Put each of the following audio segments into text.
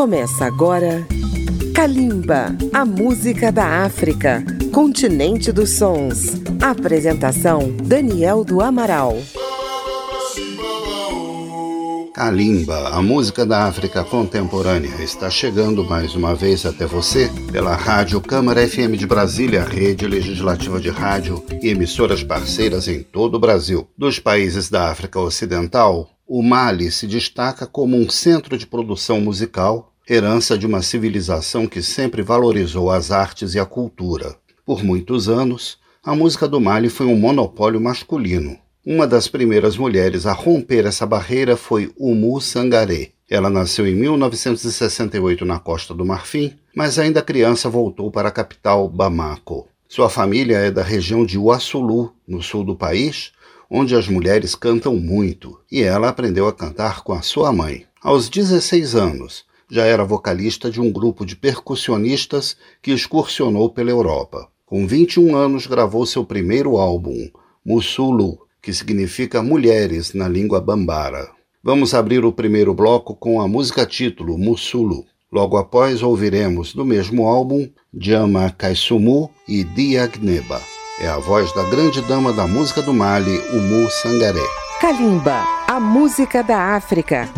Começa agora Kalimba, a música da África, continente dos sons. Apresentação Daniel do Amaral. Kalimba, a música da África contemporânea, está chegando mais uma vez até você pela Rádio Câmara FM de Brasília, rede legislativa de rádio e emissoras parceiras em todo o Brasil. Dos países da África Ocidental, o Mali se destaca como um centro de produção musical herança de uma civilização que sempre valorizou as artes e a cultura. Por muitos anos, a música do Mali foi um monopólio masculino. Uma das primeiras mulheres a romper essa barreira foi Umu Sangaré. Ela nasceu em 1968 na Costa do Marfim, mas ainda criança voltou para a capital Bamako. Sua família é da região de Uassulu, no sul do país, onde as mulheres cantam muito, e ela aprendeu a cantar com a sua mãe. Aos 16 anos, já era vocalista de um grupo de percussionistas que excursionou pela Europa. Com 21 anos, gravou seu primeiro álbum, Musulu, que significa mulheres na língua bambara. Vamos abrir o primeiro bloco com a música título Musulu. Logo após, ouviremos do mesmo álbum Jama Kaisumu e Diagneba. É a voz da grande dama da música do Mali, Umu Sangaré. Kalimba, a música da África.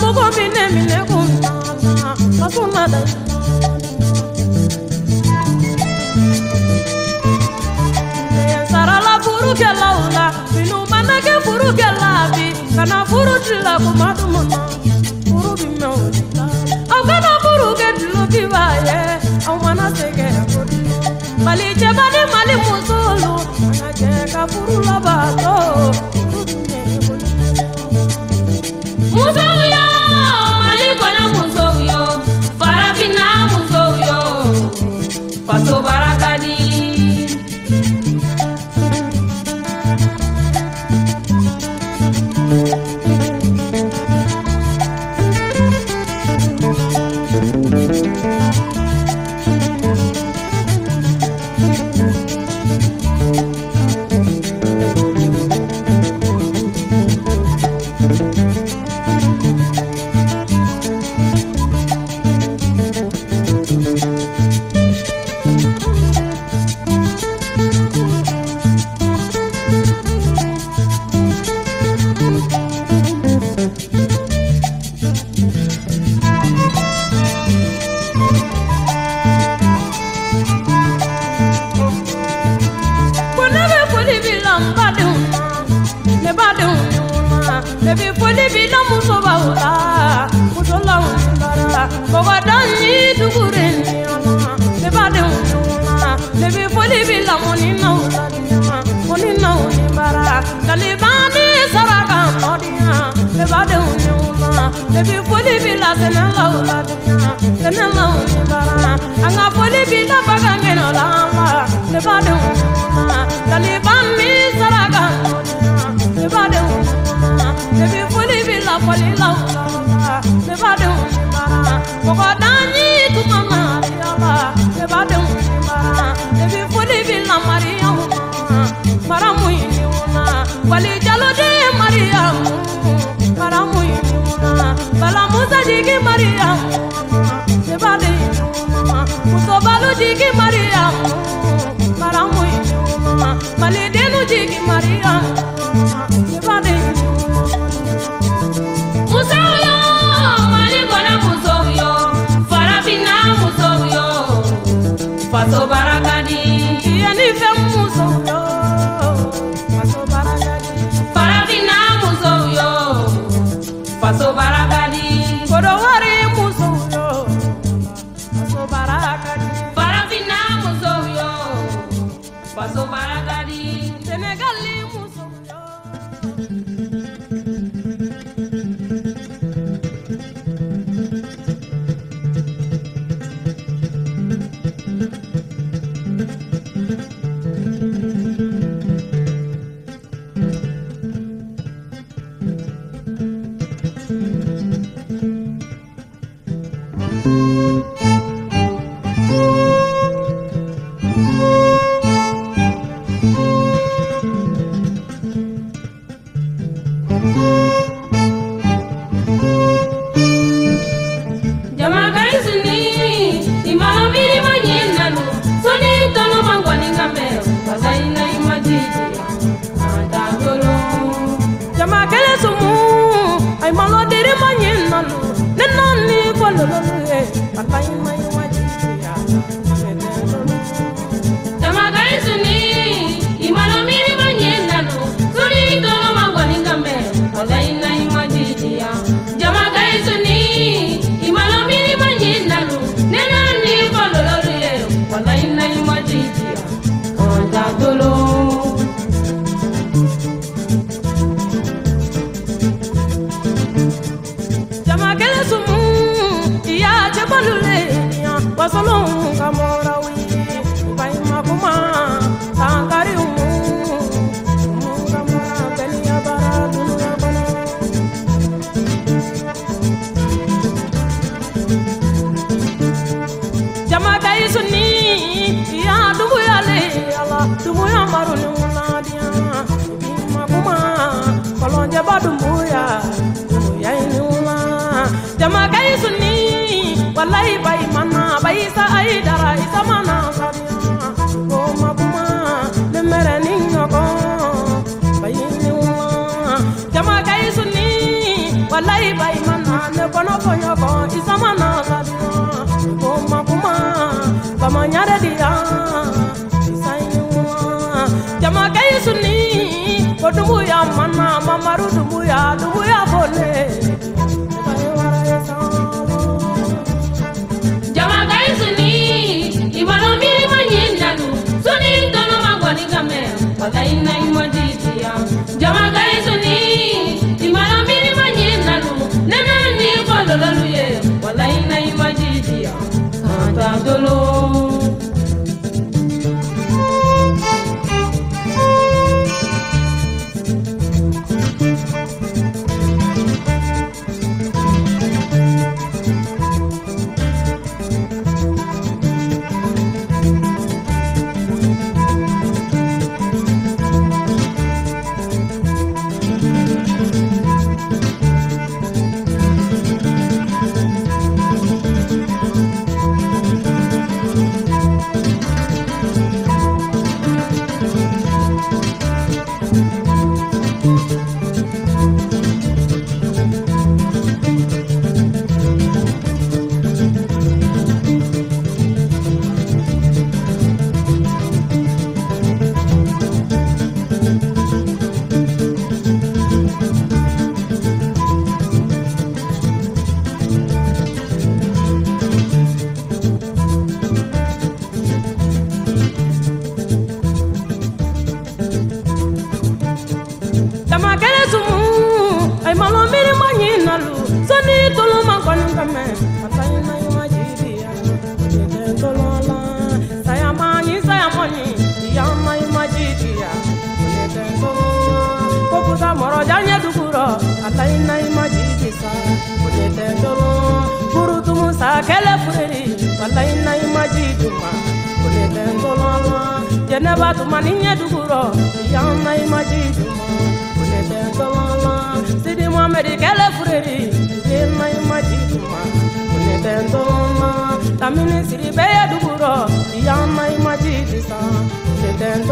togo mine mine kuntana masuna da. Sarala furu kela ula binu manake furu kela bi kana furu dila kuma dumuna furu bimeo au kana furu ke dilo kibaye au mana sege kodi. Mali jebani mali musulu ana jeka furu labato an ka foli b'i ta fa ka ŋɛnɛ o la an ba ne badenw taliban min saraka ne badenw depi foli b'i la foli la o la ne badenw mɔgɔ danji tuma ma yaba ne badenw depi foli b'i la mariyamu maramu in na. Wali jalo de mariyamu maramu in na. Balamusa jigi mariyamu. jigi Maria. Maramu yuma Malidenu jigi Maria. Mali kona muso yo Farafina I'm fine. Alaina medikɛlɛ fureri ye mayimaji tuma ne bɛ n tɔma tamini siri bɛɛ ye dugurɔ iya mayimaji ti san ne bɛ n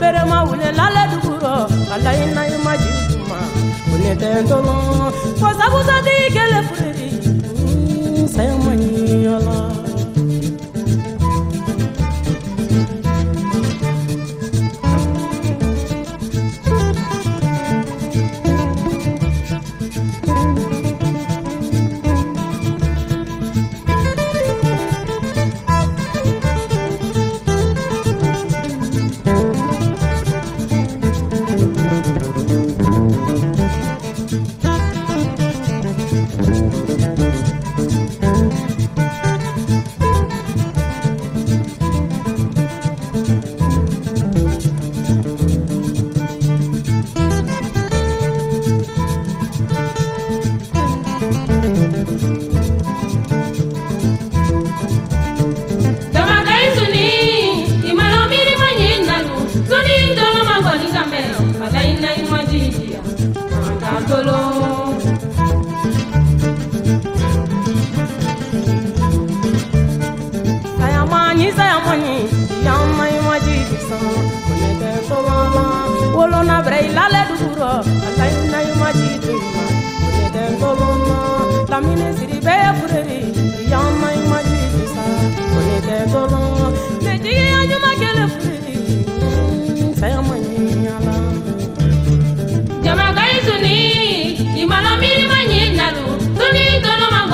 perema wuli lalɛ dugurɔ alayi nayimaji tuma ne bɛ n tɔma kɔsabusatigi kɛlɛ fureri mm, sayamaɲiyala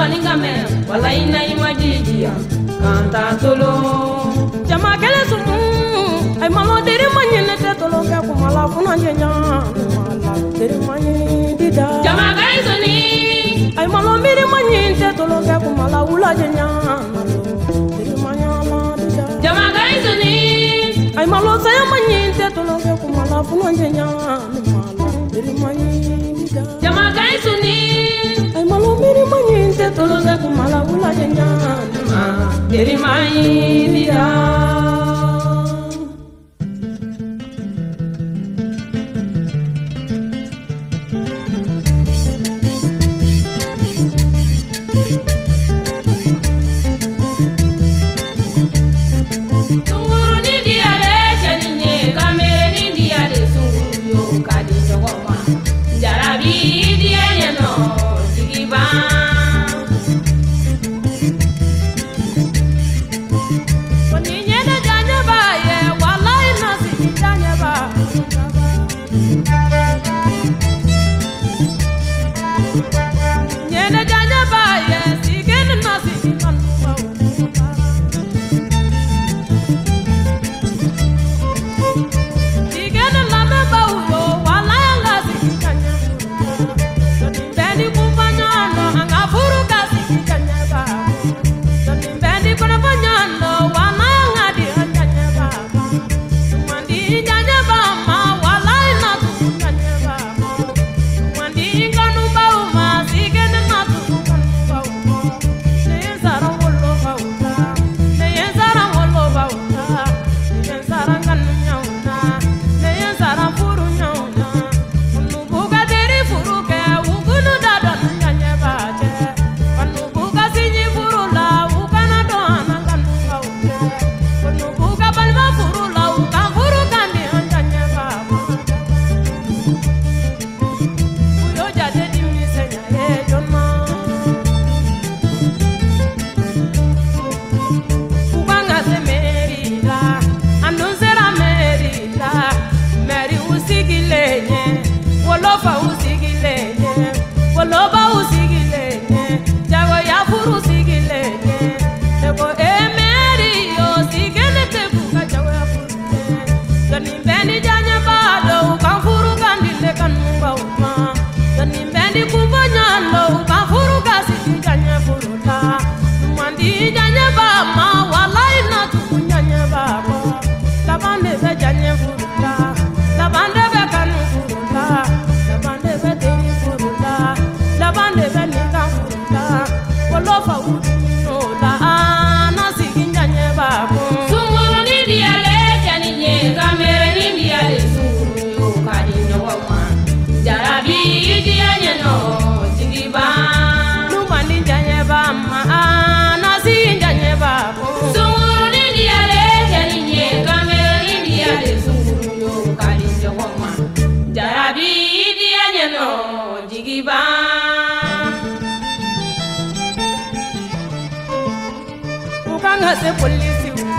maninga men wala kanta tolo. Jama kala sumu ay mama dere te tolo funa mala dida. Jama kai soni ay mama mere manyene te tolo ka dida. Jama kai soni ay mama saya te tolo funa mala dida. Jama kai soni malo miri manyinte toloze kumala wula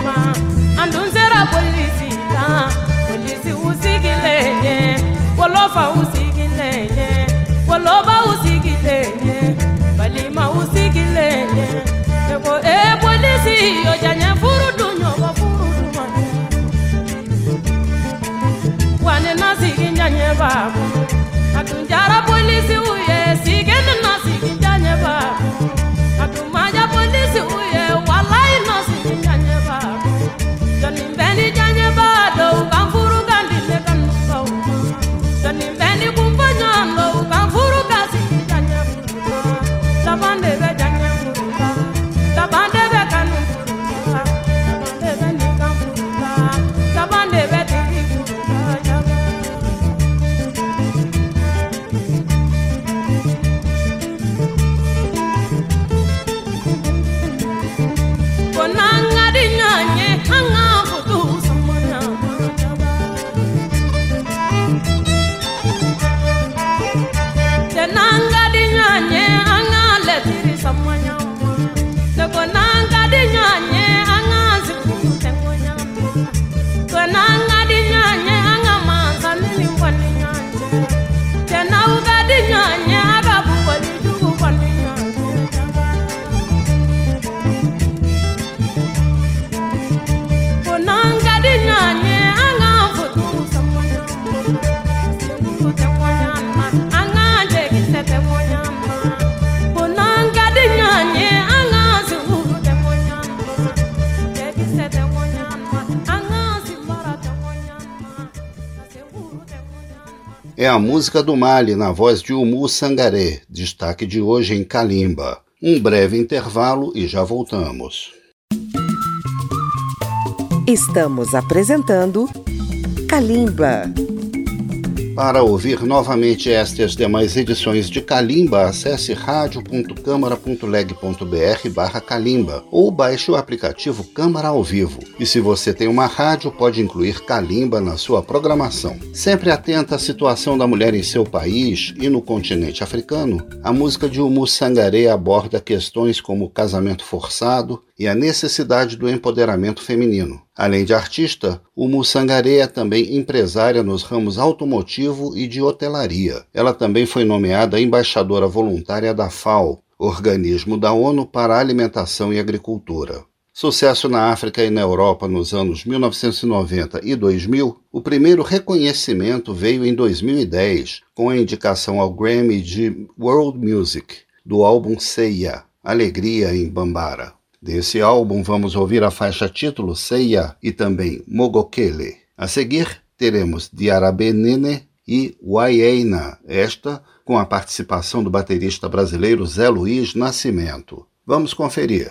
ma an dun sera polisi la polisi u sigilen ye wolofa u sigilen É a música do Mali na voz de Umu Sangaré, destaque de hoje em Kalimba. Um breve intervalo e já voltamos. Estamos apresentando Kalimba. Para ouvir novamente esta e as demais edições de Kalimba, acesse radio.câmara.leg.br barra Kalimba ou baixe o aplicativo Câmara ao Vivo. E se você tem uma rádio, pode incluir Kalimba na sua programação. Sempre atenta à situação da mulher em seu país e no continente africano, a música de Umu Sangaré aborda questões como casamento forçado e a necessidade do empoderamento feminino. Além de artista, o Mussangaré é também empresária nos ramos automotivo e de hotelaria. Ela também foi nomeada embaixadora voluntária da FAO, organismo da ONU para Alimentação e Agricultura. Sucesso na África e na Europa nos anos 1990 e 2000, o primeiro reconhecimento veio em 2010, com a indicação ao Grammy de World Music, do álbum Seiya, Alegria em Bambara. Desse álbum vamos ouvir a faixa título Seiya e também Mogokele. A seguir teremos Diarabenene e Wayeina, esta com a participação do baterista brasileiro Zé Luiz Nascimento. Vamos conferir.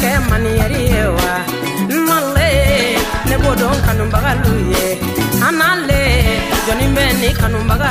kɛ maniyari ye wa ne bodon kanumbagalu ye Anale, n'ale jɔnni bɛ ni kanubaga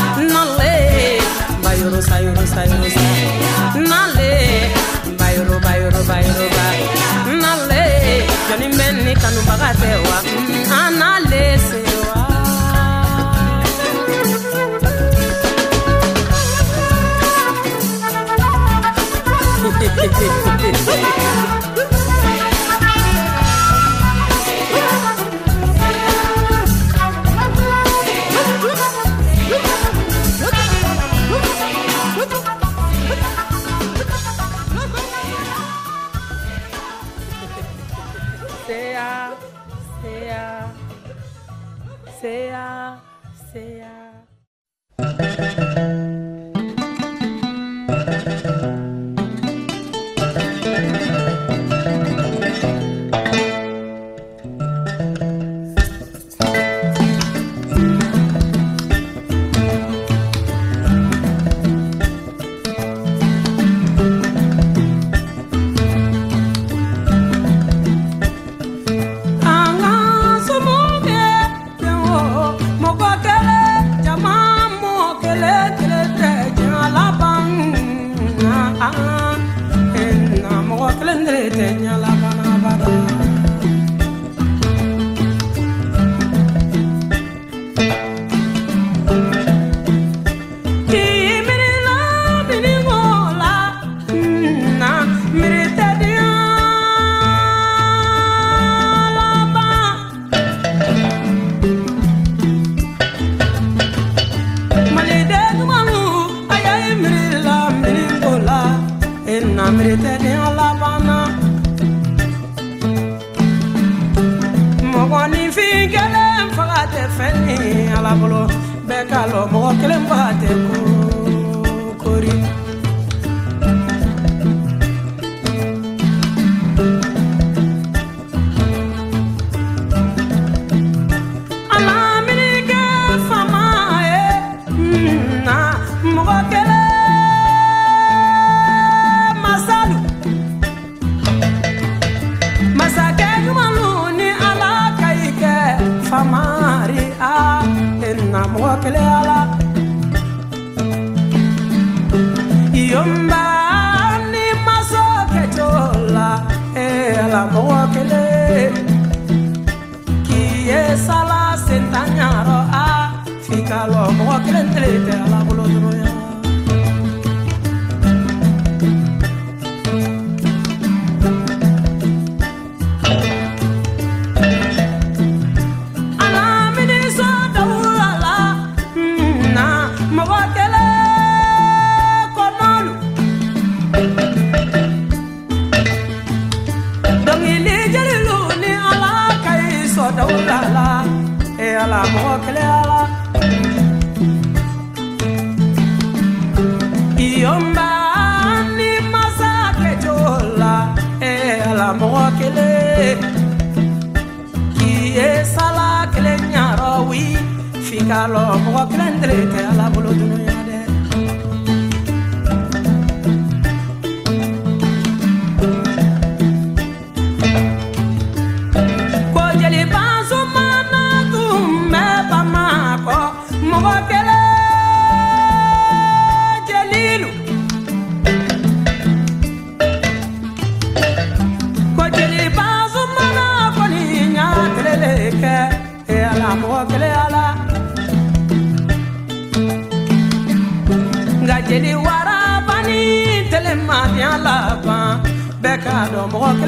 Sea.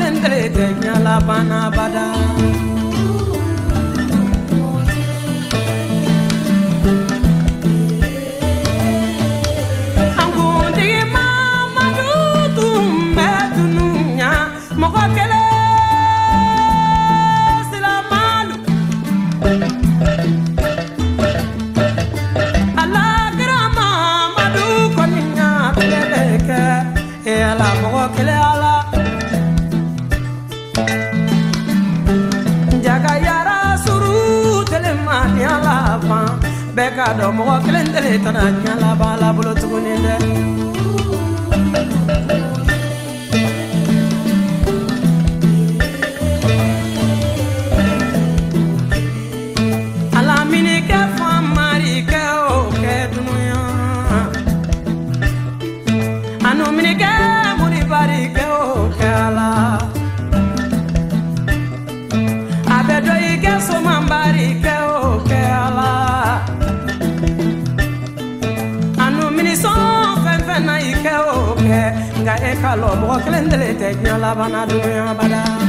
Kalendele tɛ ɲɛ laban bada. K'a dɔn mɔgɔ kelen tele tɛna diɲɛ laban la bolo tuguni dɛ tele love nyola I do yo bada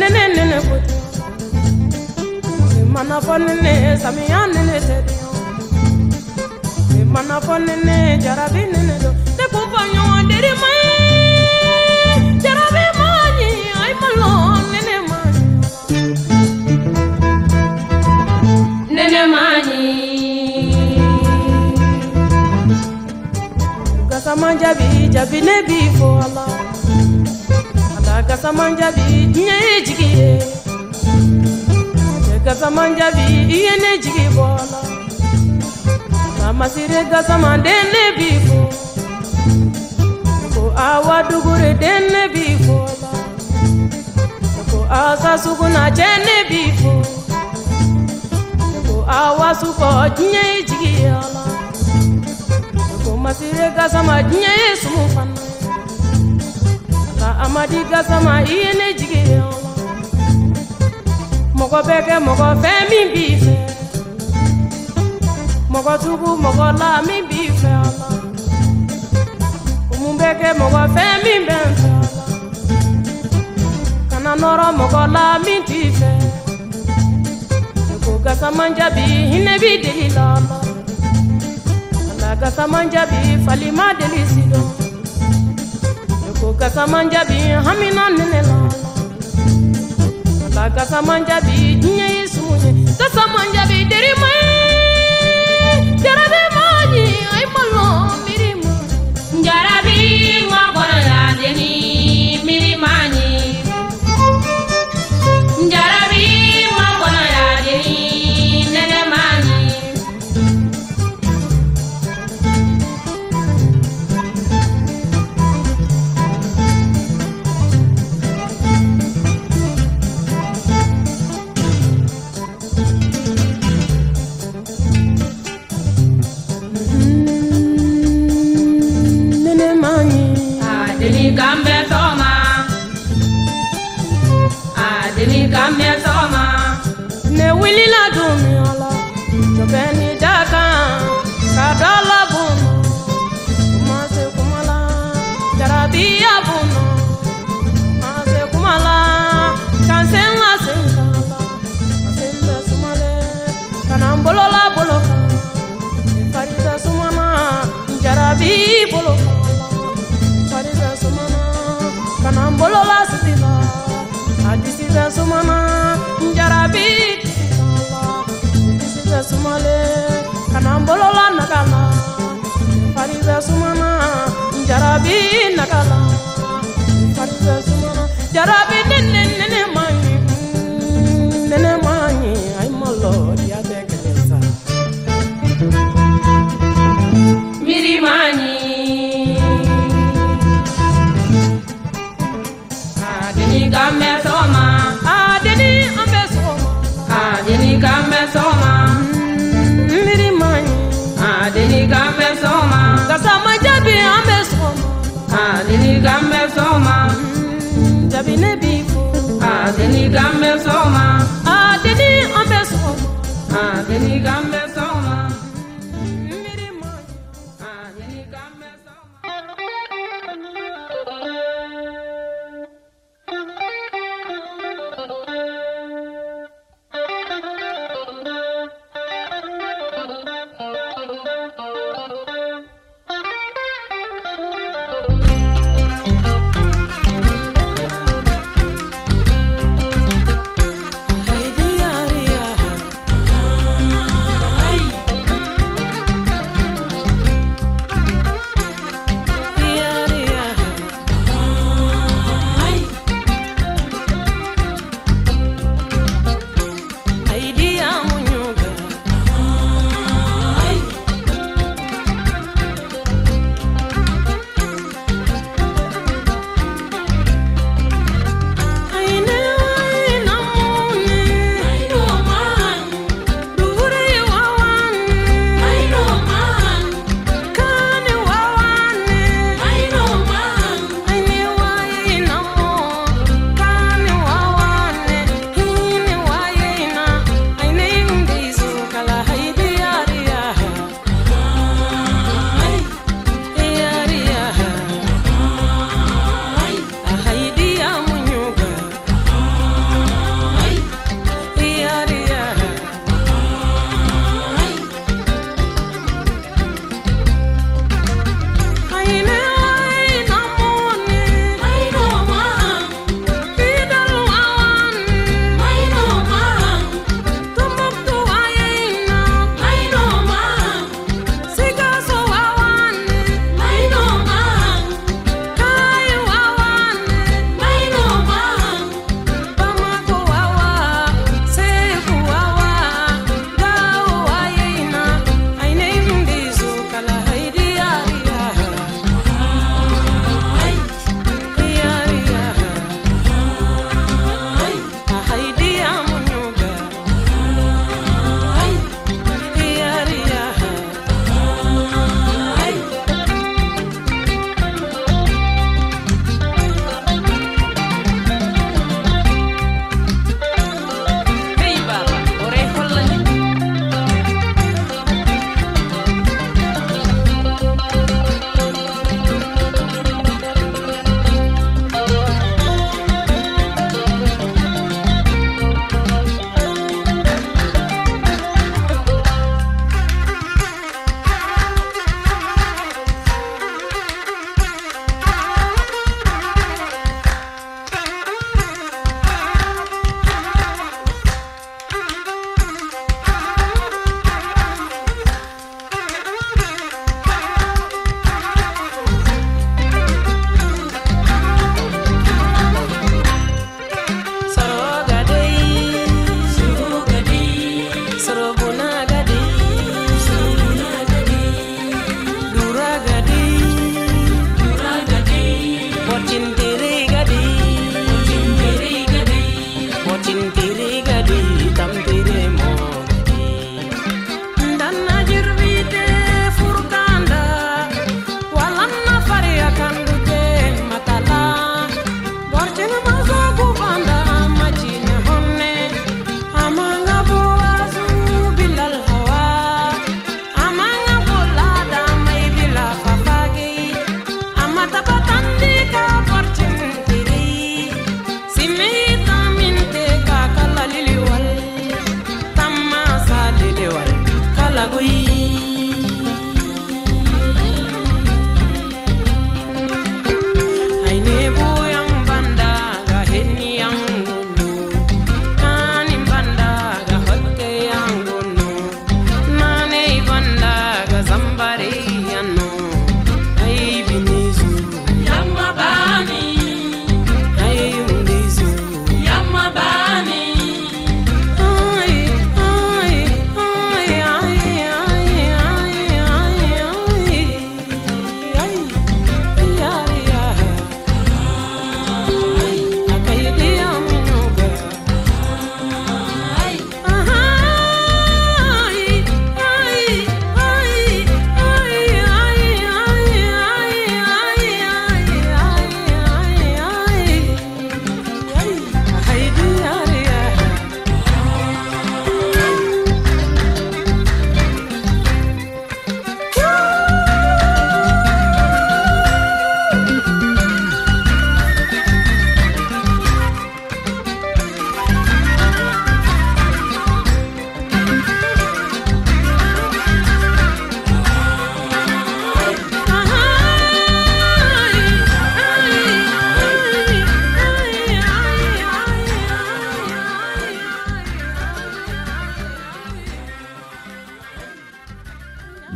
nene nene ko fɔ ne ɲɔgɔn deri ma ye jarabi ma jabi ne b'i fo ala ala kasaman jabi diɲɛ ye jigi ye cɛ kasaman jabi i ye ne jigi bɔ ala tamasire kasaman den ne b'i fo ko awa dugure den ne b'i fo ala ko asa suguna cɛ ne b'i fo ko awa sukɔ diɲɛ ye jigi masire gasama diɲɛ ye sumu fana ka amadi gasama i ye ne jigi ye o mɔgɔ bɛ kɛ mɔgɔ fɛn min b'i fɛ mɔgɔ tugu mɔgɔ la min b'i fɛ a la mun bɛ kɛ mɔgɔ fɛn min bɛ n fɛ a la kana nɔrɔ mɔgɔ la min t'i fɛ ko gasaman jaabi hinɛ b'i deli la a la. kasaman bi fali ma deli si dɔn ne ko kasaman jaabi hami na nɛnɛ la ala kasaman jaabi diɲɛ ye sumu ye deri ma ye.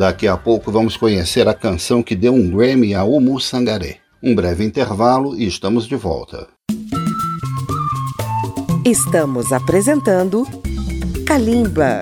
Daqui a pouco vamos conhecer a canção que deu um Grammy a Umu Sangaré. Um breve intervalo e estamos de volta. Estamos apresentando Kalimba.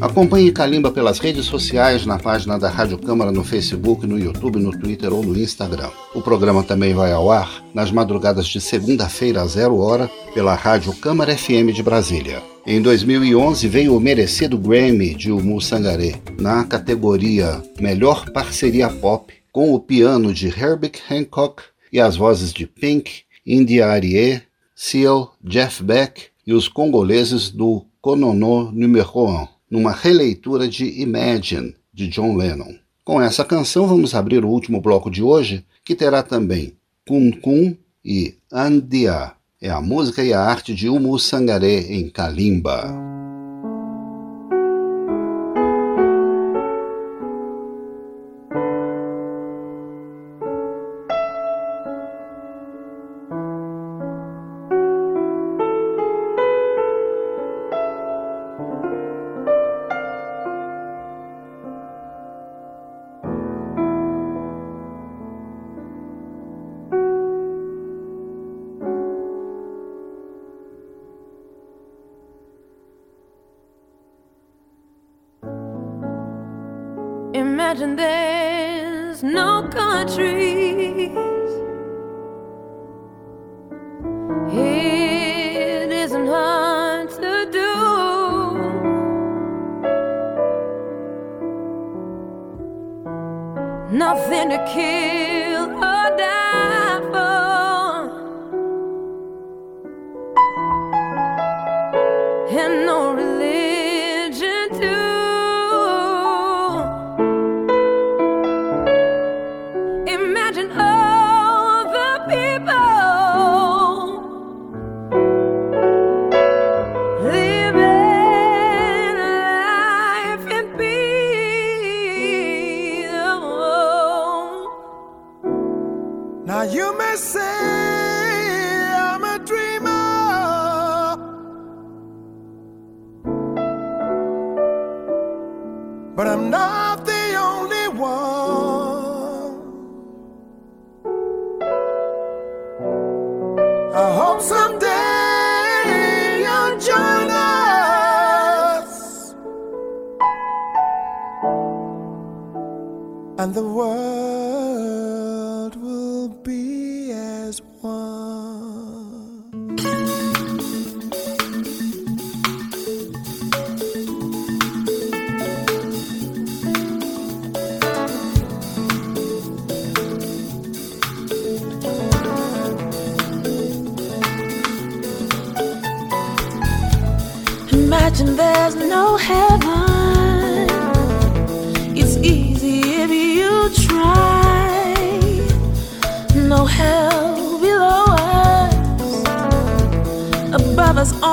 Acompanhe Kalimba pelas redes sociais, na página da Rádio Câmara no Facebook, no YouTube, no Twitter ou no Instagram. O programa também vai ao ar nas madrugadas de segunda-feira a zero hora pela Rádio Câmara FM de Brasília. Em 2011 veio o merecido Grammy de Umu Sangaré na categoria Melhor Parceria Pop com o piano de Herbie Hancock e as vozes de Pink, India Arie, Seal, Jeff Beck e os congoleses do Konono Numero 1, numa releitura de Imagine de John Lennon. Com essa canção vamos abrir o último bloco de hoje, que terá também Kun Kun e Andia é a música e a arte de Umu Sangaré em Kalimba. There's no countries. It isn't hard to do. Nothing to kill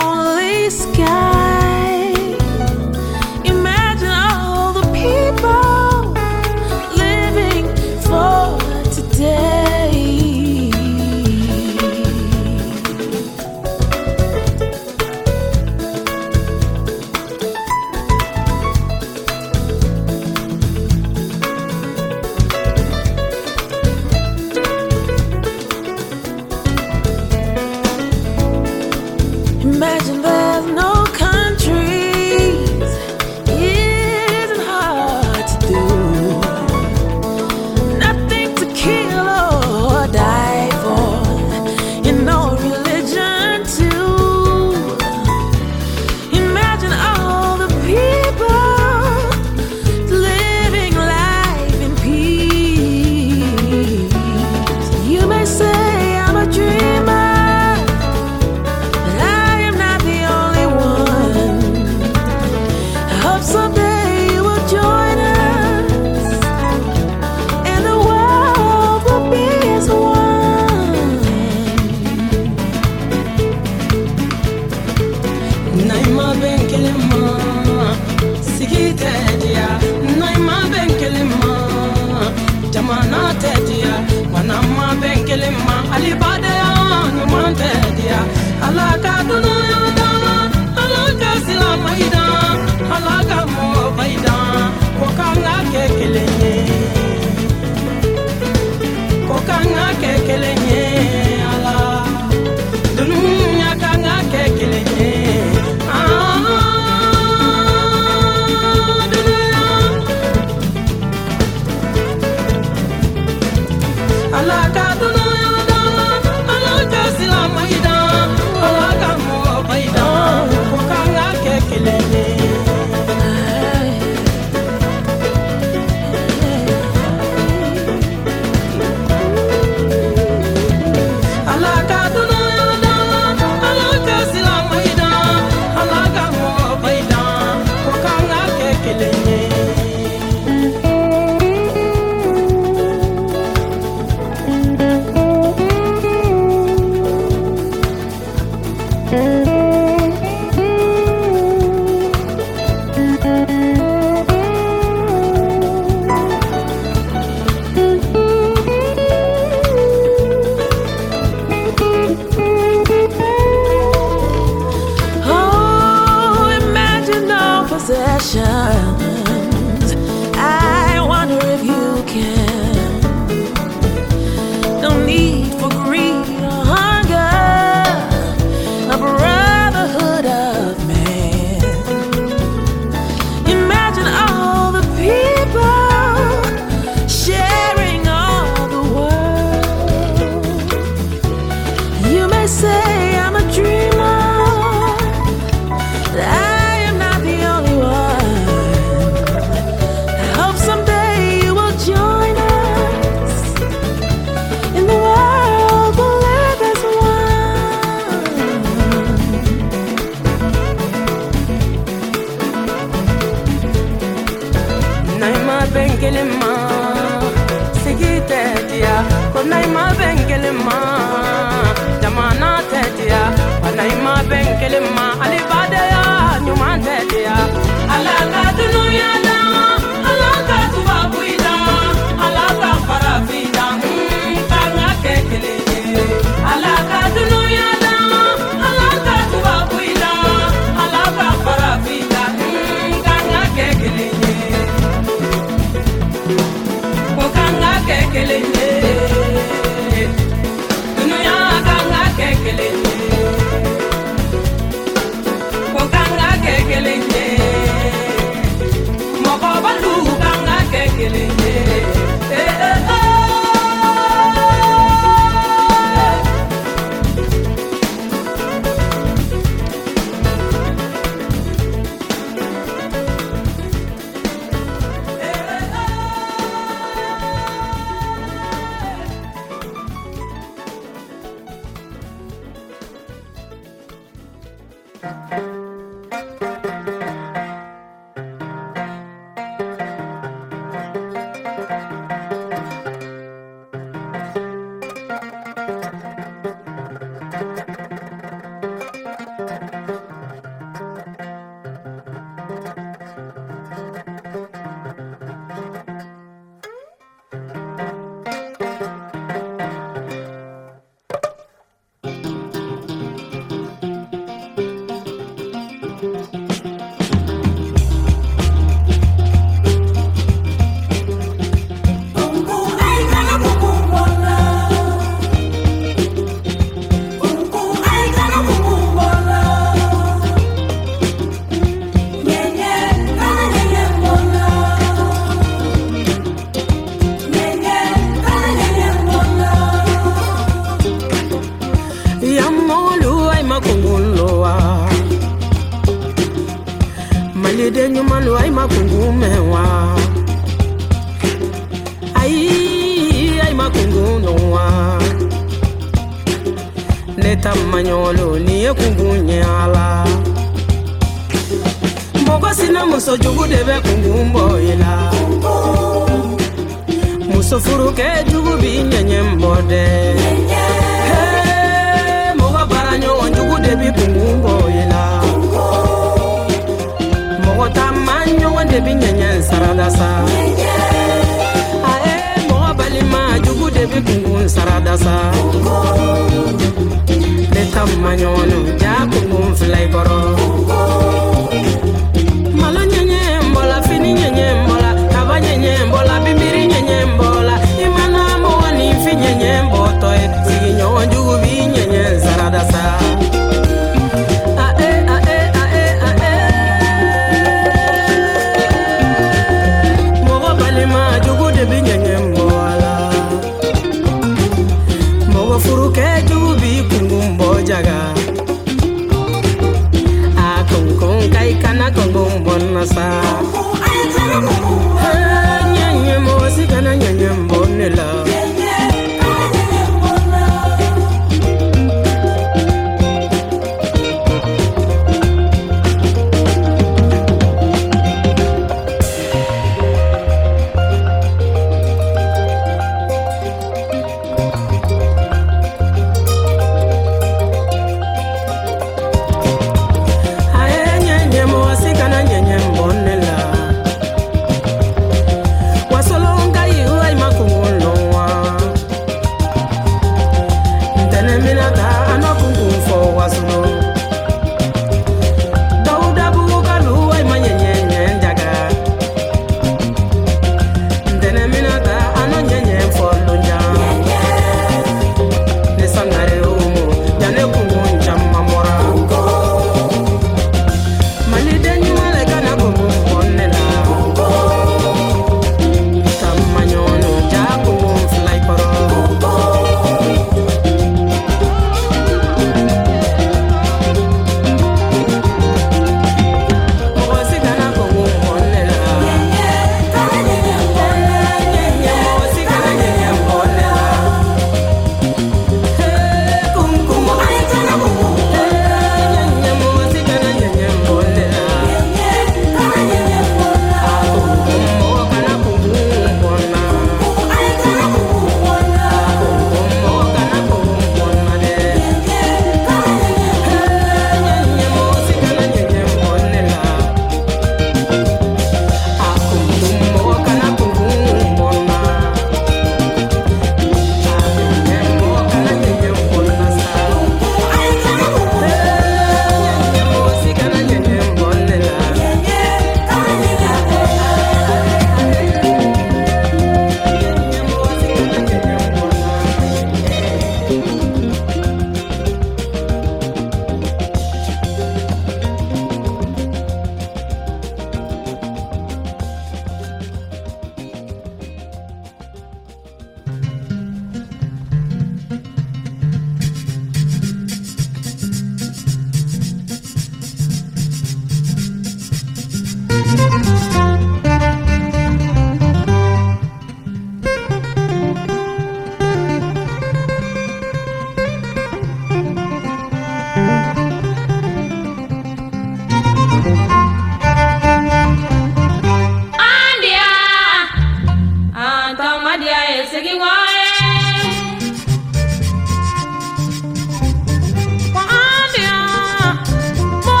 lonely sky. ma bɛn ma sigi tɛ diya kona i ma jamana tɛ diya bana i ma alibade ya. ma alibadeya ɲuman tɛ diya ala ka dunuya dan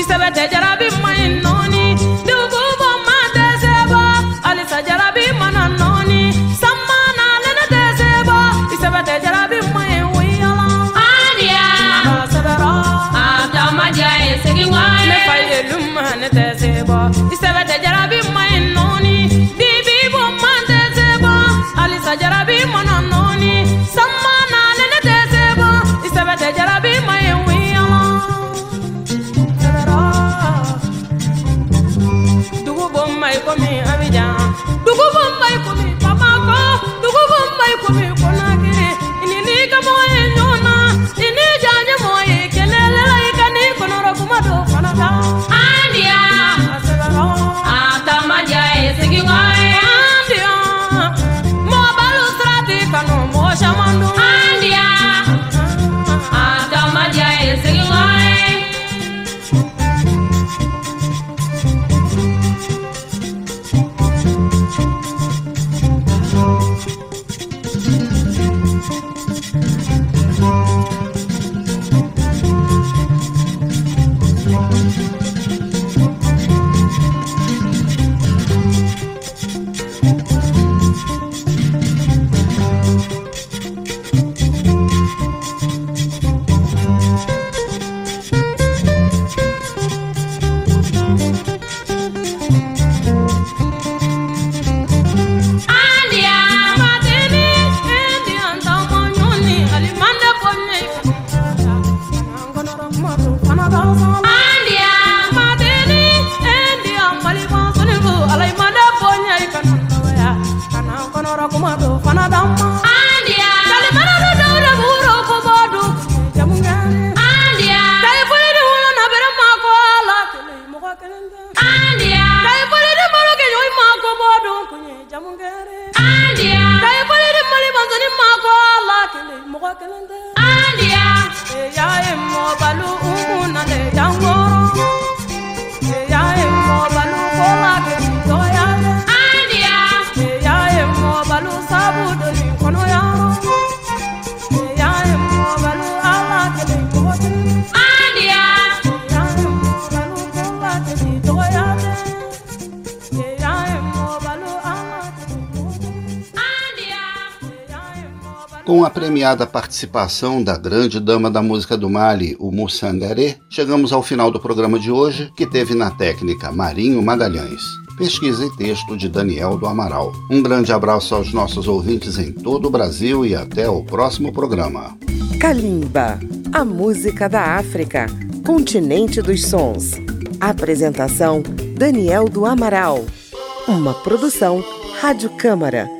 Isabel Jara premiada participação da grande dama da música do Mali, o Mussangaré, chegamos ao final do programa de hoje, que teve na técnica Marinho Magalhães. Pesquisa e texto de Daniel do Amaral. Um grande abraço aos nossos ouvintes em todo o Brasil e até o próximo programa. Kalimba, a música da África, continente dos sons. Apresentação: Daniel do Amaral. Uma produção Rádio Câmara